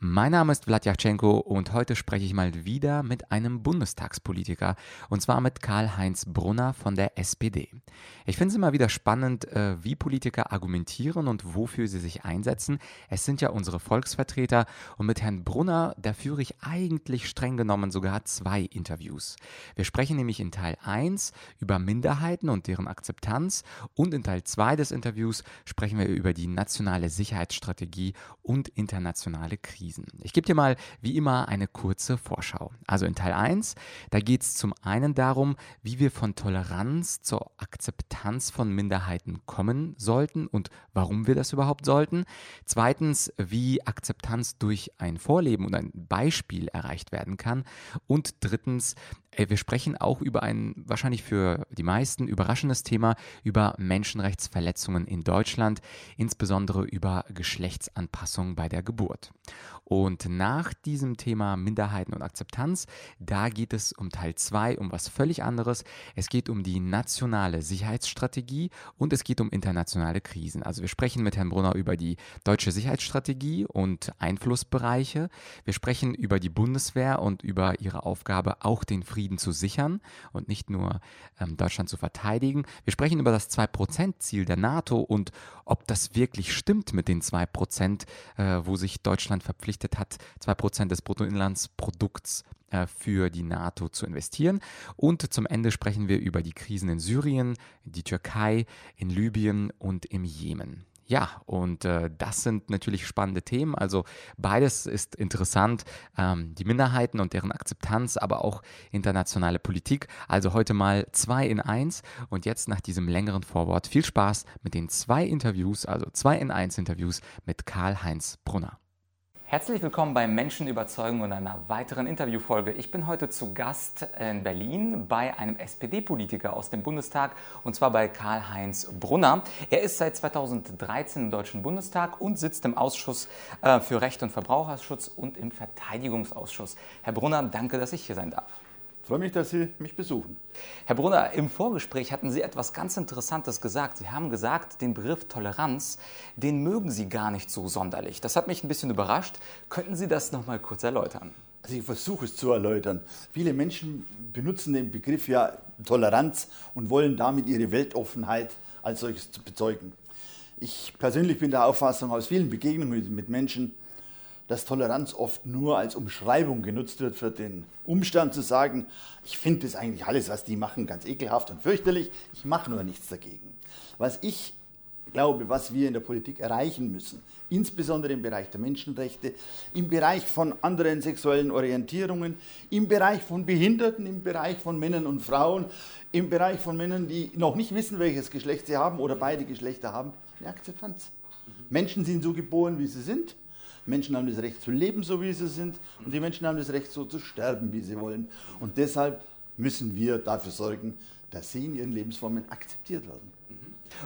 Mein Name ist Vladyachenko und heute spreche ich mal wieder mit einem Bundestagspolitiker und zwar mit Karl-Heinz Brunner von der SPD. Ich finde es immer wieder spannend, äh, wie Politiker argumentieren und wofür sie sich einsetzen. Es sind ja unsere Volksvertreter und mit Herrn Brunner, da führe ich eigentlich streng genommen sogar zwei Interviews. Wir sprechen nämlich in Teil 1 über Minderheiten und deren Akzeptanz und in Teil 2 des Interviews sprechen wir über die nationale Sicherheitsstrategie und internationale Krisen. Krisen. Ich gebe dir mal wie immer eine kurze Vorschau. Also in Teil 1, da geht es zum einen darum, wie wir von Toleranz zur Akzeptanz von Minderheiten kommen sollten und warum wir das überhaupt sollten. Zweitens, wie Akzeptanz durch ein Vorleben und ein Beispiel erreicht werden kann. Und drittens, wir sprechen auch über ein wahrscheinlich für die meisten überraschendes Thema, über Menschenrechtsverletzungen in Deutschland, insbesondere über Geschlechtsanpassung bei der Geburt. Und nach diesem Thema Minderheiten und Akzeptanz, da geht es um Teil 2, um was völlig anderes. Es geht um die nationale Sicherheitsstrategie und es geht um internationale Krisen. Also wir sprechen mit Herrn Brunner über die deutsche Sicherheitsstrategie und Einflussbereiche. Wir sprechen über die Bundeswehr und über ihre Aufgabe, auch den Frieden zu sichern und nicht nur ähm, Deutschland zu verteidigen. Wir sprechen über das 2%-Ziel der NATO und ob das wirklich stimmt mit den 2%, äh, wo sich Deutschland verpflichtet verpflichtet hat, 2% des Bruttoinlandsprodukts äh, für die NATO zu investieren. Und zum Ende sprechen wir über die Krisen in Syrien, die Türkei, in Libyen und im Jemen. Ja, und äh, das sind natürlich spannende Themen. Also beides ist interessant. Ähm, die Minderheiten und deren Akzeptanz, aber auch internationale Politik. Also heute mal zwei in eins. Und jetzt nach diesem längeren Vorwort viel Spaß mit den zwei Interviews, also zwei in eins Interviews mit Karl-Heinz Brunner. Herzlich willkommen bei Menschen überzeugen und einer weiteren Interviewfolge. Ich bin heute zu Gast in Berlin bei einem SPD-Politiker aus dem Bundestag und zwar bei Karl-Heinz Brunner. Er ist seit 2013 im Deutschen Bundestag und sitzt im Ausschuss äh, für Recht und Verbraucherschutz und im Verteidigungsausschuss. Herr Brunner, danke, dass ich hier sein darf freue mich, dass Sie mich besuchen. Herr Brunner, im Vorgespräch hatten Sie etwas ganz Interessantes gesagt. Sie haben gesagt, den Begriff Toleranz, den mögen Sie gar nicht so sonderlich. Das hat mich ein bisschen überrascht. Könnten Sie das noch mal kurz erläutern? Also ich versuche es zu erläutern. Viele Menschen benutzen den Begriff ja Toleranz und wollen damit ihre Weltoffenheit als solches bezeugen. Ich persönlich bin der Auffassung aus vielen Begegnungen mit Menschen, dass Toleranz oft nur als Umschreibung genutzt wird für den Umstand zu sagen, ich finde das eigentlich alles, was die machen, ganz ekelhaft und fürchterlich, ich mache nur nichts dagegen. Was ich glaube, was wir in der Politik erreichen müssen, insbesondere im Bereich der Menschenrechte, im Bereich von anderen sexuellen Orientierungen, im Bereich von Behinderten, im Bereich von Männern und Frauen, im Bereich von Männern, die noch nicht wissen, welches Geschlecht sie haben oder beide Geschlechter haben, eine Akzeptanz. Menschen sind so geboren, wie sie sind. Menschen haben das Recht zu leben, so wie sie sind, und die Menschen haben das Recht, so zu sterben, wie sie wollen. Und deshalb müssen wir dafür sorgen, dass sie in ihren Lebensformen akzeptiert werden.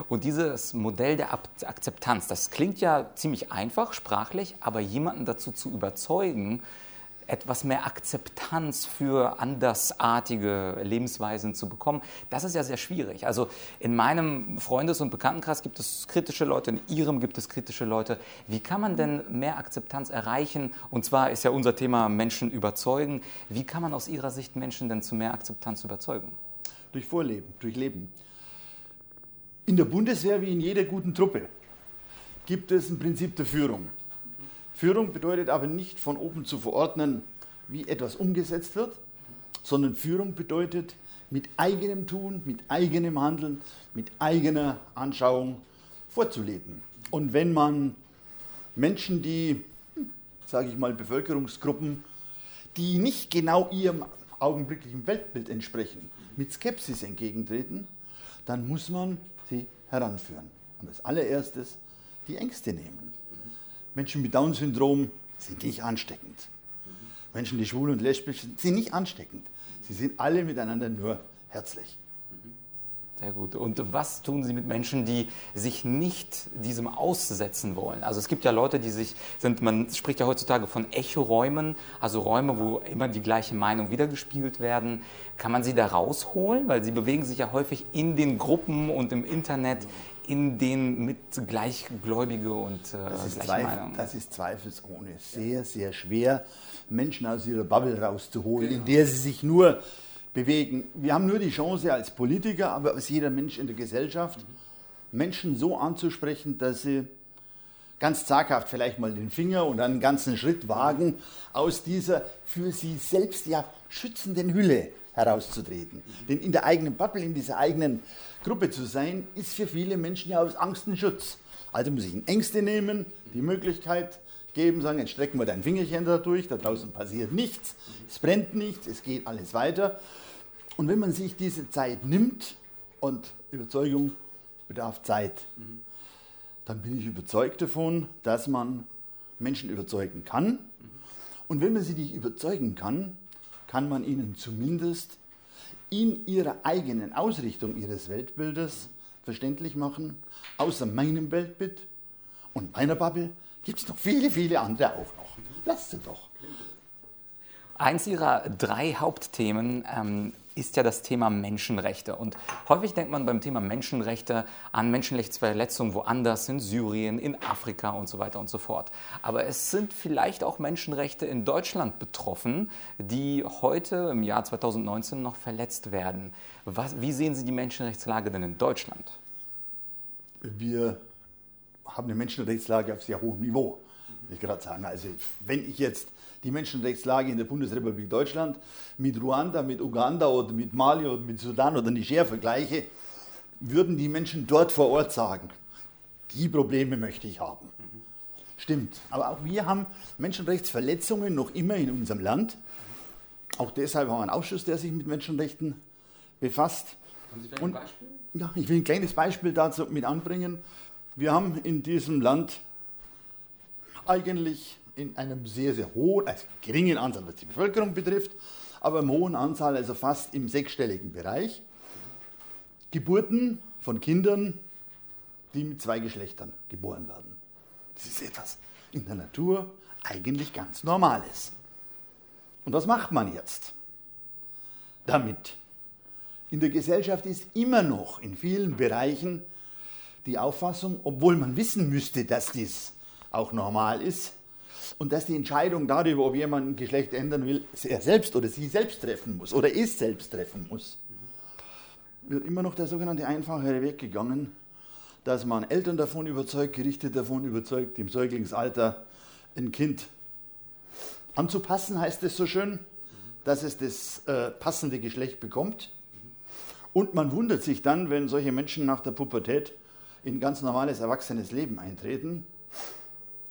Und dieses Modell der Akzeptanz, das klingt ja ziemlich einfach sprachlich, aber jemanden dazu zu überzeugen, etwas mehr Akzeptanz für andersartige Lebensweisen zu bekommen, das ist ja sehr schwierig. Also in meinem Freundes- und Bekanntenkreis gibt es kritische Leute, in Ihrem gibt es kritische Leute. Wie kann man denn mehr Akzeptanz erreichen? Und zwar ist ja unser Thema Menschen überzeugen. Wie kann man aus Ihrer Sicht Menschen denn zu mehr Akzeptanz überzeugen? Durch Vorleben, durch Leben. In der Bundeswehr wie in jeder guten Truppe gibt es ein Prinzip der Führung. Führung bedeutet aber nicht von oben zu verordnen, wie etwas umgesetzt wird, sondern Führung bedeutet mit eigenem Tun, mit eigenem Handeln, mit eigener Anschauung vorzuleben. Und wenn man Menschen, die, sage ich mal, Bevölkerungsgruppen, die nicht genau ihrem augenblicklichen Weltbild entsprechen, mit Skepsis entgegentreten, dann muss man sie heranführen. Und als allererstes die Ängste nehmen. Menschen mit Down-Syndrom sind nicht ansteckend. Menschen, die schwul und lesbisch sind, sind nicht ansteckend. Sie sind alle miteinander nur herzlich. Sehr gut. Und was tun Sie mit Menschen, die sich nicht diesem aussetzen wollen? Also es gibt ja Leute, die sich sind, man spricht ja heutzutage von Echoräumen, also Räume, wo immer die gleiche Meinung wiedergespiegelt werden. Kann man sie da rausholen? Weil sie bewegen sich ja häufig in den Gruppen und im Internet, in den mit Gleichgläubige und äh, das ist. Das ist zweifelsohne sehr, sehr schwer, Menschen aus ihrer Bubble rauszuholen, genau. in der sie sich nur bewegen. Wir haben nur die Chance als Politiker, aber als jeder Mensch in der Gesellschaft, Menschen so anzusprechen, dass sie ganz zaghaft vielleicht mal den Finger und einen ganzen Schritt wagen, aus dieser für sie selbst ja schützenden Hülle herauszutreten. Denn in der eigenen Bubble, in dieser eigenen Gruppe zu sein, ist für viele Menschen ja aus Angst ein Schutz. Also muss ich Ängste nehmen, die Möglichkeit geben, sagen, jetzt strecken wir dein Fingerchen da durch, da draußen passiert nichts, es brennt nichts, es geht alles weiter. Und wenn man sich diese Zeit nimmt, und Überzeugung bedarf Zeit, dann bin ich überzeugt davon, dass man Menschen überzeugen kann. Und wenn man sie nicht überzeugen kann, kann man ihnen zumindest in ihrer eigenen Ausrichtung ihres Weltbildes verständlich machen, außer meinem Weltbild und meiner Bubble gibt es noch viele, viele andere auch noch. Lasst sie doch. Eins Ihrer drei Hauptthemen ähm, ist ja das Thema Menschenrechte. Und häufig denkt man beim Thema Menschenrechte an Menschenrechtsverletzungen woanders, in Syrien, in Afrika und so weiter und so fort. Aber es sind vielleicht auch Menschenrechte in Deutschland betroffen, die heute im Jahr 2019 noch verletzt werden. Was, wie sehen Sie die Menschenrechtslage denn in Deutschland? Wir haben eine Menschenrechtslage auf sehr hohem Niveau, will ich gerade sagen. Also wenn ich jetzt die Menschenrechtslage in der Bundesrepublik Deutschland mit Ruanda, mit Uganda oder mit Mali oder mit Sudan oder Niger vergleiche, würden die Menschen dort vor Ort sagen, die Probleme möchte ich haben. Stimmt. Aber auch wir haben Menschenrechtsverletzungen noch immer in unserem Land. Auch deshalb haben wir einen Ausschuss, der sich mit Menschenrechten befasst. Haben Sie vielleicht ein Beispiel? Ja, ich will ein kleines Beispiel dazu mit anbringen. Wir haben in diesem Land eigentlich in einem sehr, sehr hohen, also geringen Anzahl, was die Bevölkerung betrifft, aber im hohen Anzahl, also fast im sechsstelligen Bereich, Geburten von Kindern, die mit zwei Geschlechtern geboren werden. Das ist etwas in der Natur eigentlich ganz Normales. Und was macht man jetzt damit? In der Gesellschaft ist immer noch in vielen Bereichen die Auffassung, obwohl man wissen müsste, dass dies auch normal ist, und dass die Entscheidung darüber, ob jemand ein Geschlecht ändern will, er selbst oder sie selbst treffen muss oder es selbst treffen muss, wird immer noch der sogenannte einfachere Weg gegangen, dass man Eltern davon überzeugt, Gerichte davon überzeugt, im Säuglingsalter ein Kind anzupassen, heißt es so schön, dass es das äh, passende Geschlecht bekommt. Und man wundert sich dann, wenn solche Menschen nach der Pubertät in ganz normales erwachsenes Leben eintreten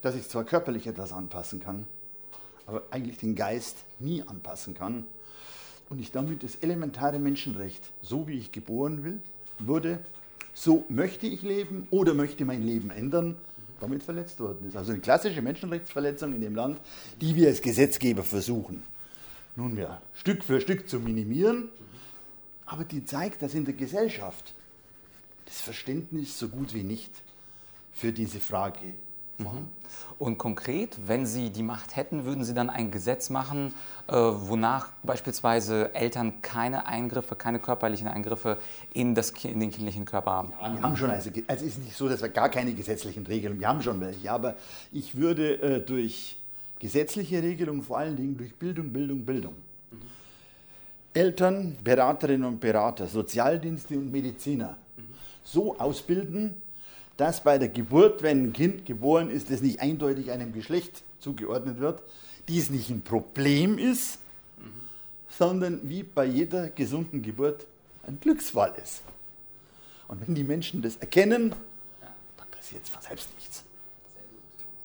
dass ich zwar körperlich etwas anpassen kann, aber eigentlich den Geist nie anpassen kann und ich damit das elementare Menschenrecht, so wie ich geboren will, wurde, so möchte ich leben oder möchte mein Leben ändern, damit verletzt worden ist. Also eine klassische Menschenrechtsverletzung in dem Land, die wir als Gesetzgeber versuchen, nunmehr Stück für Stück zu minimieren, aber die zeigt, dass in der Gesellschaft das Verständnis so gut wie nicht für diese Frage Mhm. Und konkret, wenn Sie die Macht hätten, würden Sie dann ein Gesetz machen, äh, wonach beispielsweise Eltern keine Eingriffe, keine körperlichen Eingriffe in, das, in den kindlichen Körper haben? Ja, wir haben schon, also, also es ist nicht so, dass wir gar keine gesetzlichen Regelungen, wir haben schon welche, aber ich würde äh, durch gesetzliche Regelungen, vor allen Dingen durch Bildung, Bildung, Bildung. Eltern, Beraterinnen und Berater, Sozialdienste und Mediziner mhm. so ausbilden, dass bei der Geburt, wenn ein Kind geboren ist, das nicht eindeutig einem Geschlecht zugeordnet wird, dies nicht ein Problem ist, mhm. sondern wie bei jeder gesunden Geburt ein Glücksfall ist. Und wenn die Menschen das erkennen, dann passiert von selbst nichts.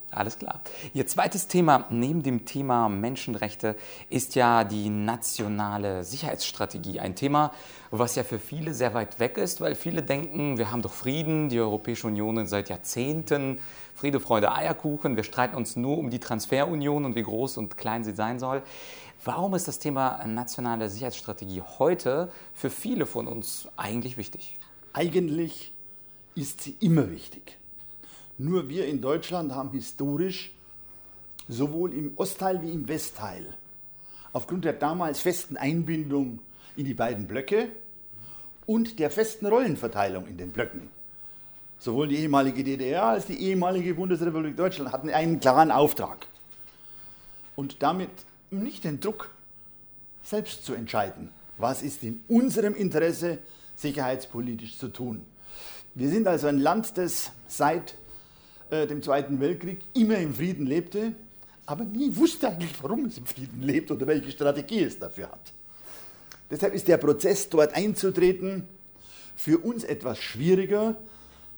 Alles klar. Ihr zweites Thema neben dem Thema Menschenrechte ist ja die nationale Sicherheitsstrategie. Ein Thema, was ja für viele sehr weit weg ist, weil viele denken, wir haben doch Frieden, die Europäische Union seit Jahrzehnten, Friede, Freude, Eierkuchen, wir streiten uns nur um die Transferunion und wie groß und klein sie sein soll. Warum ist das Thema nationale Sicherheitsstrategie heute für viele von uns eigentlich wichtig? Eigentlich ist sie immer wichtig. Nur wir in Deutschland haben historisch sowohl im Ostteil wie im Westteil aufgrund der damals festen Einbindung in die beiden Blöcke und der festen Rollenverteilung in den Blöcken. Sowohl die ehemalige DDR als die ehemalige Bundesrepublik Deutschland hatten einen klaren Auftrag. Und damit nicht den Druck, selbst zu entscheiden, was ist in unserem Interesse sicherheitspolitisch zu tun. Wir sind also ein Land, das seit äh, dem Zweiten Weltkrieg immer im Frieden lebte, aber nie wusste eigentlich, warum es im Frieden lebt oder welche Strategie es dafür hat. Deshalb ist der Prozess, dort einzutreten, für uns etwas schwieriger,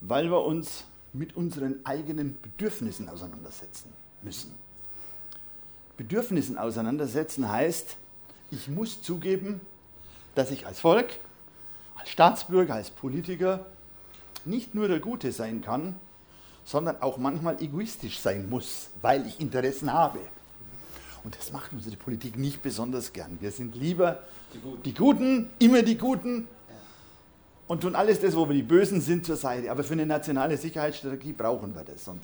weil wir uns mit unseren eigenen Bedürfnissen auseinandersetzen müssen. Bedürfnissen auseinandersetzen heißt, ich muss zugeben, dass ich als Volk, als Staatsbürger, als Politiker nicht nur der Gute sein kann, sondern auch manchmal egoistisch sein muss, weil ich Interessen habe. Und das macht unsere Politik nicht besonders gern. Wir sind lieber die Guten, die Guten immer die Guten und tun alles das, wo wir die Bösen sind, zur Seite. Aber für eine nationale Sicherheitsstrategie brauchen wir das. Und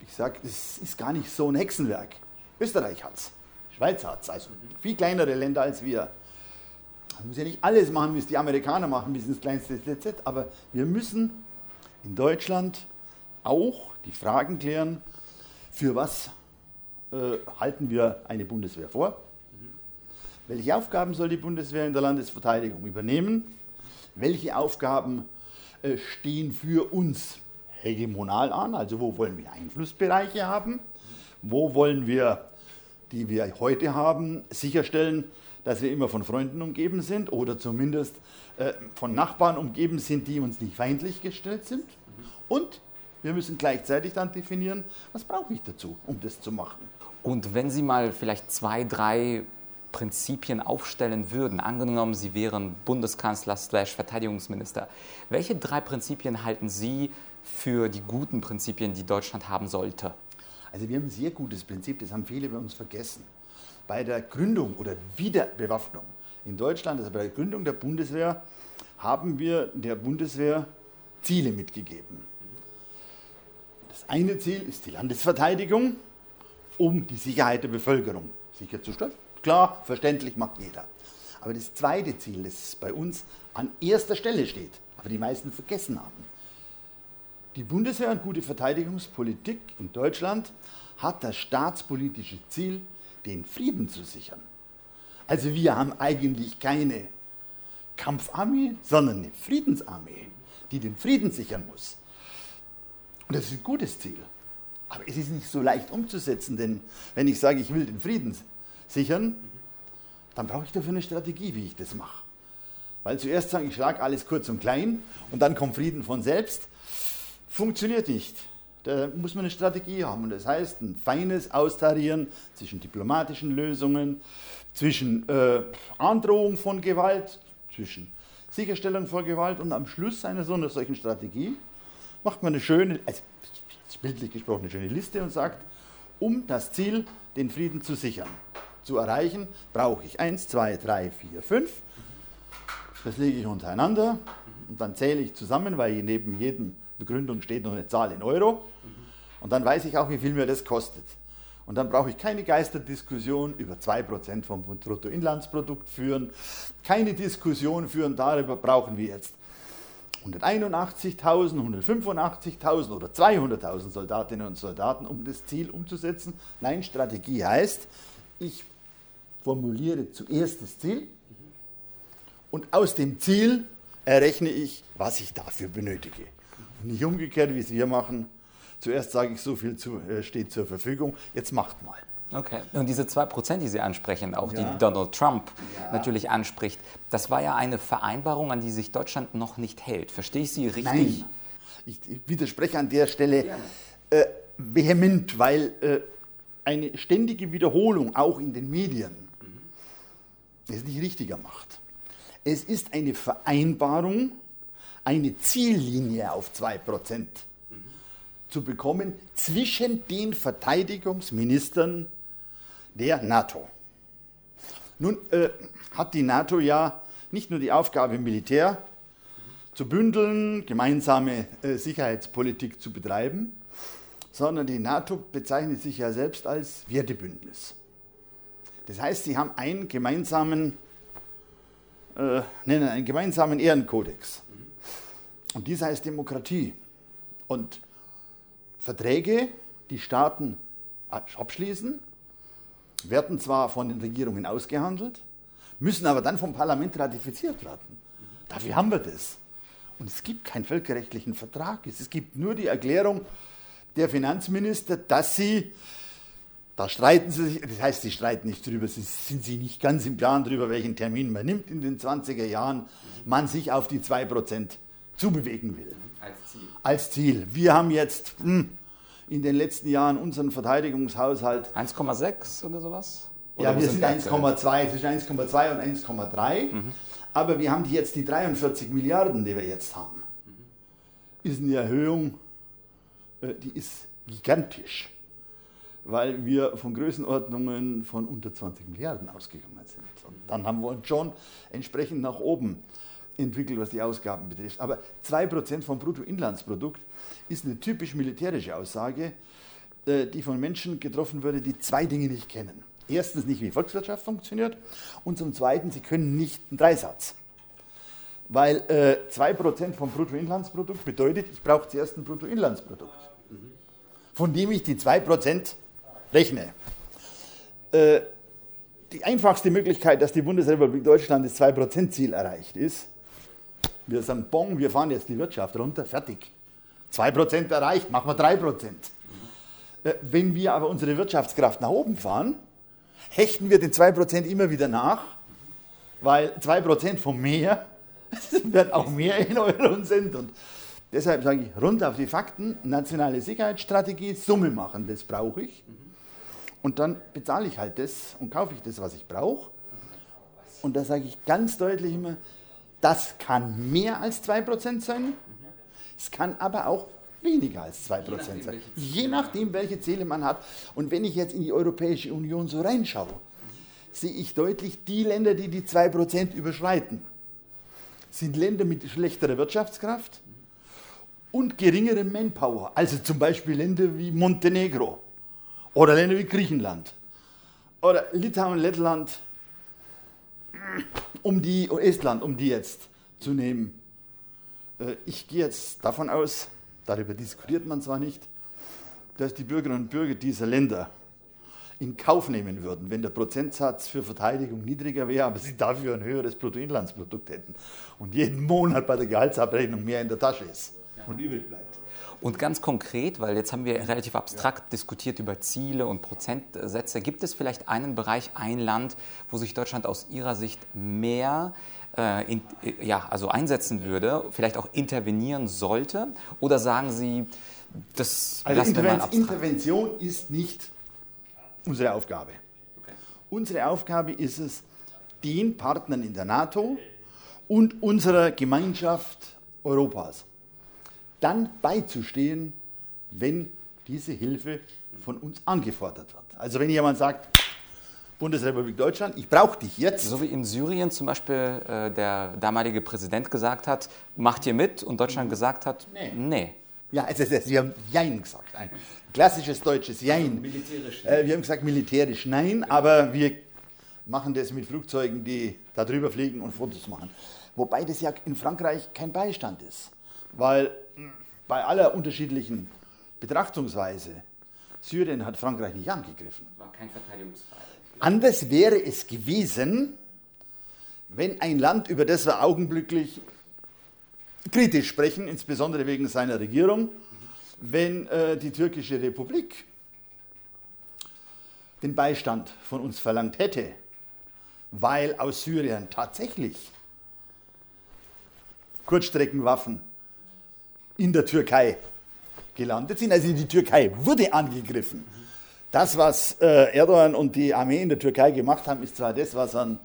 ich sage, das ist gar nicht so ein Hexenwerk. Österreich hat es, Schweiz hat es, also viel kleinere Länder als wir. Man muss ja nicht alles machen, wie es die Amerikaner machen, bis ins kleinste TZ, aber wir müssen in Deutschland auch die Fragen klären, für was äh, halten wir eine Bundeswehr vor? Welche Aufgaben soll die Bundeswehr in der Landesverteidigung übernehmen? Welche Aufgaben äh, stehen für uns hegemonal an? Also wo wollen wir Einflussbereiche haben? Wo wollen wir, die wir heute haben, sicherstellen, dass wir immer von Freunden umgeben sind oder zumindest äh, von Nachbarn umgeben sind, die uns nicht feindlich gestellt sind? Und wir müssen gleichzeitig dann definieren, was brauche ich dazu, um das zu machen. Und wenn Sie mal vielleicht zwei, drei Prinzipien aufstellen würden, angenommen, Sie wären Bundeskanzler slash Verteidigungsminister, welche drei Prinzipien halten Sie für die guten Prinzipien, die Deutschland haben sollte? Also wir haben ein sehr gutes Prinzip, das haben viele bei uns vergessen. Bei der Gründung oder Wiederbewaffnung in Deutschland, also bei der Gründung der Bundeswehr, haben wir der Bundeswehr Ziele mitgegeben. Das eine Ziel ist die Landesverteidigung, um die Sicherheit der Bevölkerung sicherzustellen. Klar, verständlich macht jeder. Aber das zweite Ziel, das bei uns an erster Stelle steht, aber die meisten vergessen haben. Die Bundeswehr und gute Verteidigungspolitik in Deutschland hat das staatspolitische Ziel, den Frieden zu sichern. Also wir haben eigentlich keine Kampfarmee, sondern eine Friedensarmee, die den Frieden sichern muss. Und das ist ein gutes Ziel. Aber es ist nicht so leicht umzusetzen, denn wenn ich sage, ich will den Frieden sichern, dann brauche ich dafür eine Strategie, wie ich das mache. Weil zuerst sagen, ich schlage alles kurz und klein und dann kommt Frieden von selbst, funktioniert nicht. Da muss man eine Strategie haben. Und das heißt, ein feines Austarieren zwischen diplomatischen Lösungen, zwischen äh, Androhung von Gewalt, zwischen Sicherstellung von Gewalt und am Schluss einer solchen Strategie macht man eine schöne, also bildlich gesprochen, eine schöne Liste und sagt, um das Ziel, den Frieden zu sichern, zu erreichen, brauche ich eins, zwei, drei, vier, fünf. Das lege ich untereinander und dann zähle ich zusammen, weil neben jedem Begründung steht noch eine Zahl in Euro. Und dann weiß ich auch, wie viel mir das kostet. Und dann brauche ich keine Geisterdiskussion über 2% vom Bruttoinlandsprodukt führen, keine Diskussion führen darüber, brauchen wir jetzt 181.000, 185.000 oder 200.000 Soldatinnen und Soldaten, um das Ziel umzusetzen. Nein, Strategie heißt, ich formuliere zuerst das Ziel und aus dem Ziel errechne ich, was ich dafür benötige. Und nicht umgekehrt, wie es wir machen. Zuerst sage ich, so viel zu, äh, steht zur Verfügung, jetzt macht mal. Okay. Und diese 2%, die Sie ansprechen, auch ja. die Donald Trump ja. natürlich anspricht, das war ja eine Vereinbarung, an die sich Deutschland noch nicht hält. Verstehe ich Sie richtig? Nein. Ich widerspreche an der Stelle äh, vehement, weil äh, eine ständige Wiederholung, auch in den Medien, mhm. es nicht richtiger macht. Es ist eine Vereinbarung, eine Ziellinie auf 2% mhm. zu bekommen zwischen den Verteidigungsministern der NATO. Nun äh, hat die NATO ja nicht nur die Aufgabe, Militär zu bündeln, gemeinsame äh, Sicherheitspolitik zu betreiben, sondern die NATO bezeichnet sich ja selbst als Wertebündnis. Das heißt, sie haben einen gemeinsamen, äh, nennen einen gemeinsamen Ehrenkodex. Und dieser heißt Demokratie. Und Verträge, die Staaten abschließen, werden zwar von den Regierungen ausgehandelt, müssen aber dann vom Parlament ratifiziert werden. Dafür haben wir das. Und es gibt keinen völkerrechtlichen Vertrag. Es gibt nur die Erklärung der Finanzminister, dass sie, da streiten sie sich, das heißt, sie streiten nicht drüber, sie sind sich nicht ganz im Plan darüber, welchen Termin man nimmt in den 20er Jahren, man sich auf die 2% zubewegen will. Als Ziel. Als Ziel. Wir haben jetzt hm, in den letzten Jahren unseren Verteidigungshaushalt. 1,6 oder sowas? Oder ja, wir sind 1,2, zwischen 1,2 und 1,3. Mhm. Aber wir haben jetzt die 43 Milliarden, die wir jetzt haben. Ist eine Erhöhung, äh, die ist gigantisch, weil wir von Größenordnungen von unter 20 Milliarden ausgegangen sind. Und dann haben wir uns schon entsprechend nach oben entwickelt, was die Ausgaben betrifft. Aber 2% vom Bruttoinlandsprodukt ist eine typisch militärische Aussage, äh, die von Menschen getroffen wurde, die zwei Dinge nicht kennen erstens nicht, wie Volkswirtschaft funktioniert und zum Zweiten, sie können nicht einen Dreisatz. Weil äh, 2% vom Bruttoinlandsprodukt bedeutet, ich brauche zuerst ein Bruttoinlandsprodukt, von dem ich die 2% rechne. Äh, die einfachste Möglichkeit, dass die Bundesrepublik Deutschland das 2%-Ziel erreicht, ist, wir sagen, bong, wir fahren jetzt die Wirtschaft runter, fertig. 2% erreicht, machen wir 3%. Äh, wenn wir aber unsere Wirtschaftskraft nach oben fahren, hechten wir den 2% immer wieder nach, weil 2% vom Meer werden auch mehr in Euro sind. Und deshalb sage ich, rund auf die Fakten, nationale Sicherheitsstrategie, Summe machen, das brauche ich. Und dann bezahle ich halt das und kaufe ich das, was ich brauche. Und da sage ich ganz deutlich immer, das kann mehr als 2% sein, es kann aber auch weniger als 2% Je sein. Je nachdem, welche Ziele man hat. Und wenn ich jetzt in die Europäische Union so reinschaue, sehe ich deutlich die Länder, die die 2% überschreiten, sind Länder mit schlechterer Wirtschaftskraft und geringerem Manpower. Also zum Beispiel Länder wie Montenegro oder Länder wie Griechenland oder Litauen, Lettland, um die, Estland, um die jetzt zu nehmen. Äh, ich gehe jetzt davon aus, darüber diskutiert man zwar nicht, dass die Bürgerinnen und Bürger dieser Länder in Kauf nehmen würden, wenn der Prozentsatz für Verteidigung niedriger wäre, aber sie dafür ein höheres Bruttoinlandsprodukt hätten und jeden Monat bei der Gehaltsabrechnung mehr in der Tasche ist und übrig bleibt. Und ganz konkret, weil jetzt haben wir relativ abstrakt ja. diskutiert über Ziele und Prozentsätze, gibt es vielleicht einen Bereich, ein Land, wo sich Deutschland aus Ihrer Sicht mehr äh, in, ja, also einsetzen würde, vielleicht auch intervenieren sollte? Oder sagen Sie, das also Interven Intervention ist nicht unsere Aufgabe. Okay. Unsere Aufgabe ist es, den Partnern in der NATO und unserer Gemeinschaft Europas dann beizustehen, wenn diese Hilfe von uns angefordert wird. Also wenn jemand sagt, Bundesrepublik Deutschland, ich brauche dich jetzt. So wie in Syrien zum Beispiel äh, der damalige Präsident gesagt hat, macht ihr mit und Deutschland gesagt hat, nee. nee. Ja, also, Sie haben Jein gesagt. Ein klassisches deutsches Jein. Militärisch. Äh, wir haben gesagt militärisch nein, aber wir machen das mit Flugzeugen, die da drüber fliegen und Fotos machen. Wobei das ja in Frankreich kein Beistand ist. Weil hm, bei aller unterschiedlichen Betrachtungsweise, Syrien hat Frankreich nicht angegriffen. War kein Verteidigungsfall. Anders wäre es gewesen, wenn ein Land, über das wir augenblicklich kritisch sprechen, insbesondere wegen seiner Regierung, wenn äh, die türkische Republik den Beistand von uns verlangt hätte, weil aus Syrien tatsächlich Kurzstreckenwaffen in der Türkei gelandet sind. Also die Türkei wurde angegriffen. Das, was äh, Erdogan und die Armee in der Türkei gemacht haben, ist zwar das, was an,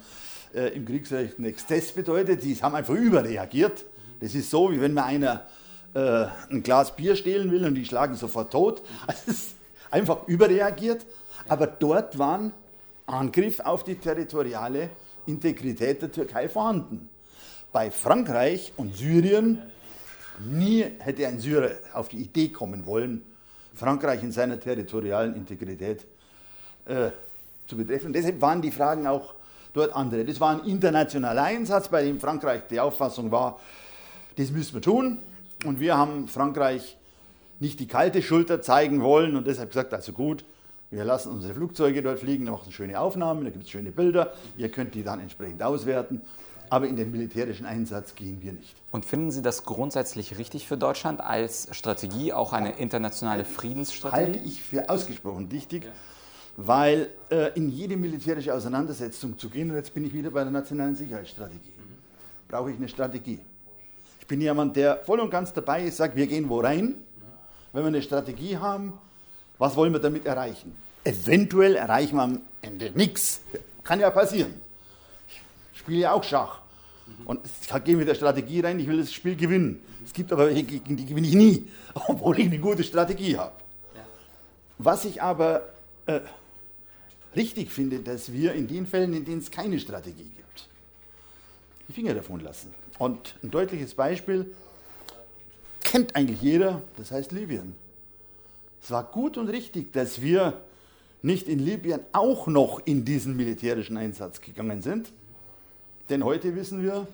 äh, im Kriegsrecht ein Exzess bedeutet. Sie haben einfach überreagiert. Das ist so, wie wenn man einer äh, ein Glas Bier stehlen will und die schlagen sofort tot. Also ist einfach überreagiert. Aber dort war ein Angriff auf die territoriale Integrität der Türkei vorhanden. bei Frankreich und Syrien nie hätte ein Syrer auf die Idee kommen wollen, Frankreich in seiner territorialen Integrität äh, zu betreffen. Deshalb waren die Fragen auch dort andere. Das war ein internationaler Einsatz, bei dem Frankreich die Auffassung war, das müssen wir tun. Und wir haben Frankreich nicht die kalte Schulter zeigen wollen und deshalb gesagt, also gut, wir lassen unsere Flugzeuge dort fliegen, da machen schöne Aufnahmen, da gibt es schöne Bilder, ihr könnt die dann entsprechend auswerten. Aber in den militärischen Einsatz gehen wir nicht. Und finden Sie das grundsätzlich richtig für Deutschland als Strategie, auch eine internationale Friedensstrategie? Halte ich für ausgesprochen wichtig, weil äh, in jede militärische Auseinandersetzung zu gehen, und jetzt bin ich wieder bei der nationalen Sicherheitsstrategie, brauche ich eine Strategie. Ich bin jemand, der voll und ganz dabei ist, sagt, wir gehen wo rein, wenn wir eine Strategie haben, was wollen wir damit erreichen? Eventuell erreichen wir am Ende nichts. Kann ja passieren. Ich spiele ja auch Schach. Und ich gehe mit der Strategie rein, ich will das Spiel gewinnen. Es gibt aber welche, gegen die gewinne ich nie, obwohl ich eine gute Strategie habe. Was ich aber äh, richtig finde, dass wir in den Fällen, in denen es keine Strategie gibt, die Finger davon lassen. Und ein deutliches Beispiel kennt eigentlich jeder, das heißt Libyen. Es war gut und richtig, dass wir nicht in Libyen auch noch in diesen militärischen Einsatz gegangen sind. Denn heute wissen wir,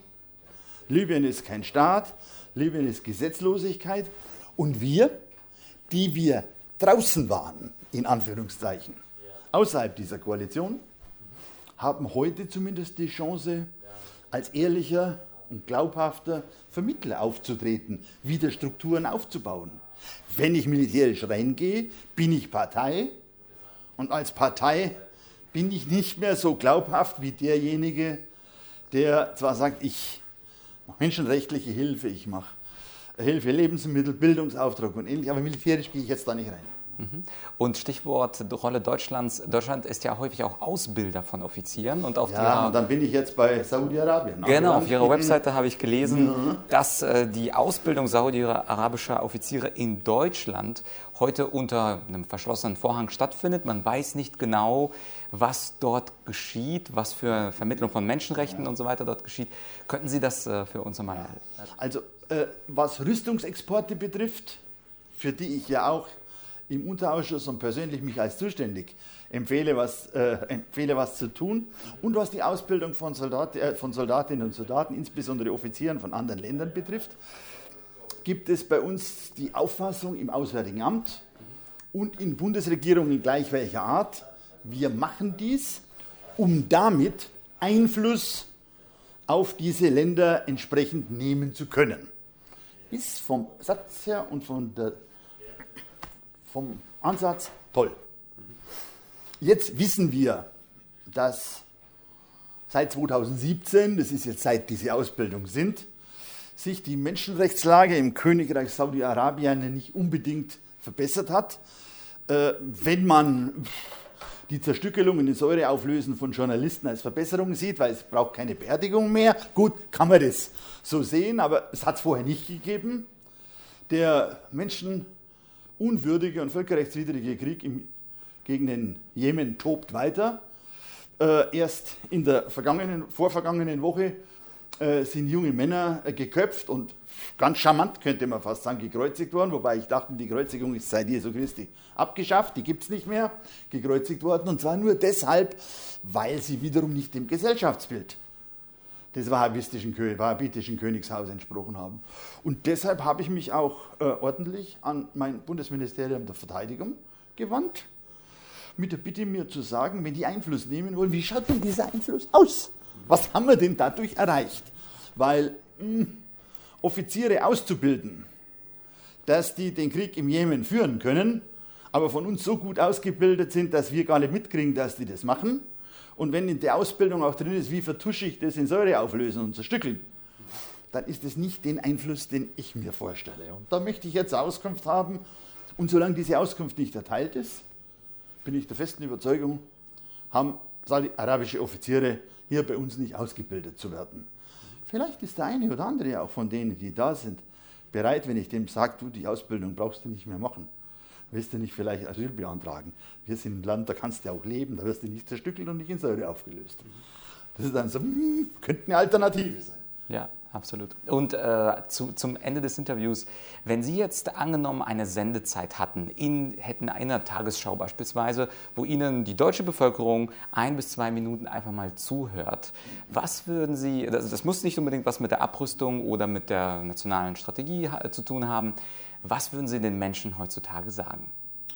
Libyen ist kein Staat, Libyen ist Gesetzlosigkeit und wir, die wir draußen waren, in Anführungszeichen, außerhalb dieser Koalition, haben heute zumindest die Chance, als ehrlicher und glaubhafter Vermittler aufzutreten, wieder Strukturen aufzubauen. Wenn ich militärisch reingehe, bin ich Partei und als Partei bin ich nicht mehr so glaubhaft wie derjenige, der zwar sagt, ich mache menschenrechtliche Hilfe, ich mache Hilfe, Lebensmittel, Bildungsauftrag und ähnlich, aber militärisch gehe ich jetzt da nicht rein. Mhm. Und Stichwort Rolle Deutschlands. Deutschland ist ja häufig auch Ausbilder von Offizieren. Und auf ja, und dann bin ich jetzt bei Saudi-Arabien. Genau, auf Ihrer Webseite habe ich gelesen, mhm. dass äh, die Ausbildung saudi-arabischer Offiziere in Deutschland heute unter einem verschlossenen Vorhang stattfindet. Man weiß nicht genau, was dort geschieht, was für Vermittlung von Menschenrechten ja. und so weiter dort geschieht. Könnten Sie das äh, für uns einmal? Also, äh, was Rüstungsexporte betrifft, für die ich ja auch im Unterausschuss und persönlich mich als zuständig empfehle, was, äh, empfehle, was zu tun. Und was die Ausbildung von, Soldat, äh, von Soldatinnen und Soldaten, insbesondere Offizieren von anderen Ländern betrifft, gibt es bei uns die Auffassung im Auswärtigen Amt und in Bundesregierungen gleich welcher Art, wir machen dies, um damit Einfluss auf diese Länder entsprechend nehmen zu können. Ist vom Satz her und von der vom Ansatz toll. Jetzt wissen wir, dass seit 2017, das ist jetzt seit diese Ausbildung sind, sich die Menschenrechtslage im Königreich Saudi-Arabien nicht unbedingt verbessert hat. Äh, wenn man die Zerstückelung und die Säureauflösen von Journalisten als Verbesserung sieht, weil es braucht keine Beerdigung mehr, gut, kann man das so sehen, aber es hat es vorher nicht gegeben. Der Menschen unwürdige und völkerrechtswidrige Krieg im, gegen den Jemen tobt weiter. Äh, erst in der vergangenen, vorvergangenen Woche äh, sind junge Männer äh, geköpft und ganz charmant könnte man fast sagen, gekreuzigt worden, wobei ich dachte, die Kreuzigung ist seit Jesu Christi abgeschafft, die gibt es nicht mehr, gekreuzigt worden und zwar nur deshalb, weil sie wiederum nicht dem Gesellschaftsbild des wahhabitischen, wahhabitischen Königshaus entsprochen haben. Und deshalb habe ich mich auch äh, ordentlich an mein Bundesministerium der Verteidigung gewandt, mit der Bitte mir zu sagen, wenn die Einfluss nehmen wollen, wie schaut denn dieser Einfluss aus? Was haben wir denn dadurch erreicht? Weil mh, hm, Offiziere auszubilden, dass die den Krieg im Jemen führen können, aber von uns so gut ausgebildet sind, dass wir gar nicht mitkriegen, dass die das machen, und wenn in der Ausbildung auch drin ist, wie vertusche ich das in Säure auflösen und zerstückeln, dann ist es nicht den Einfluss, den ich mir vorstelle. Und da möchte ich jetzt Auskunft haben. Und solange diese Auskunft nicht erteilt ist, bin ich der festen Überzeugung, haben arabische Offiziere hier bei uns nicht ausgebildet zu werden. Vielleicht ist der eine oder andere auch von denen, die da sind, bereit, wenn ich dem sage, du, die Ausbildung brauchst du nicht mehr machen willst du nicht vielleicht Asyl beantragen? Wir sind ein Land, da kannst du ja auch leben, da wirst du nicht zerstückelt und nicht in Säure aufgelöst. Das ist dann so, hm, könnte eine Alternative sein. Ja, absolut. Und äh, zu, zum Ende des Interviews, wenn Sie jetzt angenommen eine Sendezeit hatten, in, hätten einer Tagesschau beispielsweise, wo Ihnen die deutsche Bevölkerung ein bis zwei Minuten einfach mal zuhört, was würden Sie, das, das muss nicht unbedingt was mit der Abrüstung oder mit der nationalen Strategie zu tun haben, was würden Sie den Menschen heutzutage sagen?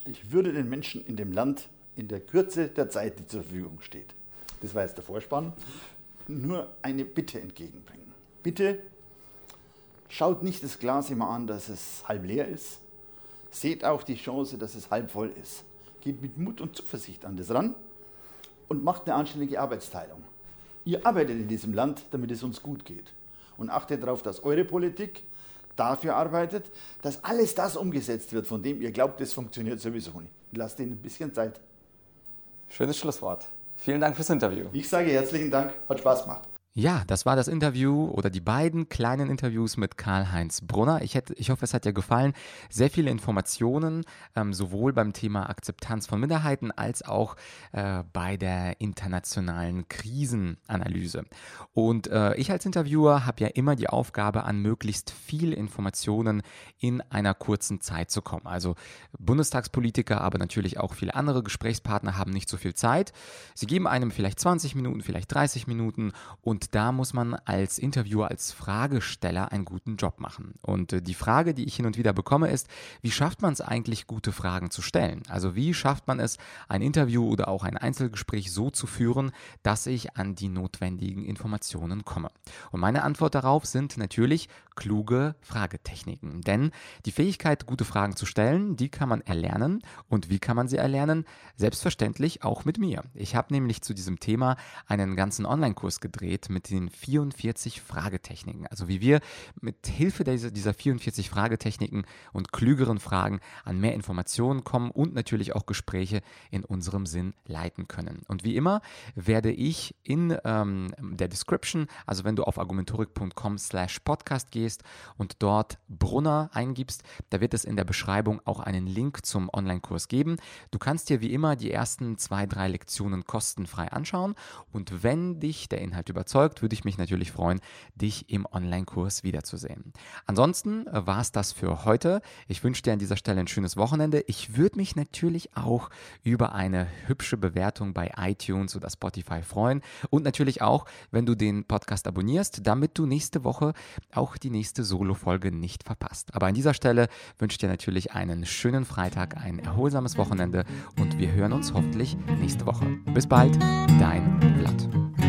Ich würde den Menschen in dem Land in der Kürze der Zeit, die zur Verfügung steht, das war jetzt der Vorspann, nur eine Bitte entgegenbringen. Bitte schaut nicht das Glas immer an, dass es halb leer ist. Seht auch die Chance, dass es halb voll ist. Geht mit Mut und Zuversicht an das ran und macht eine anständige Arbeitsteilung. Ihr arbeitet in diesem Land, damit es uns gut geht. Und achtet darauf, dass eure Politik dafür arbeitet, dass alles das umgesetzt wird, von dem ihr glaubt, es funktioniert sowieso nicht. Lasst ihnen ein bisschen Zeit. Schönes Schlusswort. Vielen Dank fürs Interview. Ich sage herzlichen Dank, hat Spaß gemacht. Ja, das war das Interview oder die beiden kleinen Interviews mit Karl-Heinz Brunner. Ich, hätte, ich hoffe, es hat dir gefallen. Sehr viele Informationen, ähm, sowohl beim Thema Akzeptanz von Minderheiten als auch äh, bei der internationalen Krisenanalyse. Und äh, ich als Interviewer habe ja immer die Aufgabe, an möglichst viel Informationen in einer kurzen Zeit zu kommen. Also Bundestagspolitiker, aber natürlich auch viele andere Gesprächspartner haben nicht so viel Zeit. Sie geben einem vielleicht 20 Minuten, vielleicht 30 Minuten und und da muss man als Interviewer, als Fragesteller einen guten Job machen. Und äh, die Frage, die ich hin und wieder bekomme, ist, wie schafft man es eigentlich, gute Fragen zu stellen? Also wie schafft man es, ein Interview oder auch ein Einzelgespräch so zu führen, dass ich an die notwendigen Informationen komme? Und meine Antwort darauf sind natürlich kluge Fragetechniken. Denn die Fähigkeit, gute Fragen zu stellen, die kann man erlernen. Und wie kann man sie erlernen? Selbstverständlich auch mit mir. Ich habe nämlich zu diesem Thema einen ganzen Online-Kurs gedreht mit den 44 Fragetechniken. Also wie wir mit Hilfe dieser, dieser 44 Fragetechniken und klügeren Fragen an mehr Informationen kommen und natürlich auch Gespräche in unserem Sinn leiten können. Und wie immer werde ich in ähm, der Description, also wenn du auf argumentorik.com slash podcast gehst und dort Brunner eingibst, da wird es in der Beschreibung auch einen Link zum Online-Kurs geben. Du kannst dir wie immer die ersten zwei, drei Lektionen kostenfrei anschauen und wenn dich der Inhalt überzeugt, folgt, würde ich mich natürlich freuen, dich im Online-Kurs wiederzusehen. Ansonsten äh, war es das für heute. Ich wünsche dir an dieser Stelle ein schönes Wochenende. Ich würde mich natürlich auch über eine hübsche Bewertung bei iTunes oder Spotify freuen und natürlich auch, wenn du den Podcast abonnierst, damit du nächste Woche auch die nächste Solo-Folge nicht verpasst. Aber an dieser Stelle wünsche ich dir natürlich einen schönen Freitag, ein erholsames Wochenende und wir hören uns hoffentlich nächste Woche. Bis bald, dein Vlad.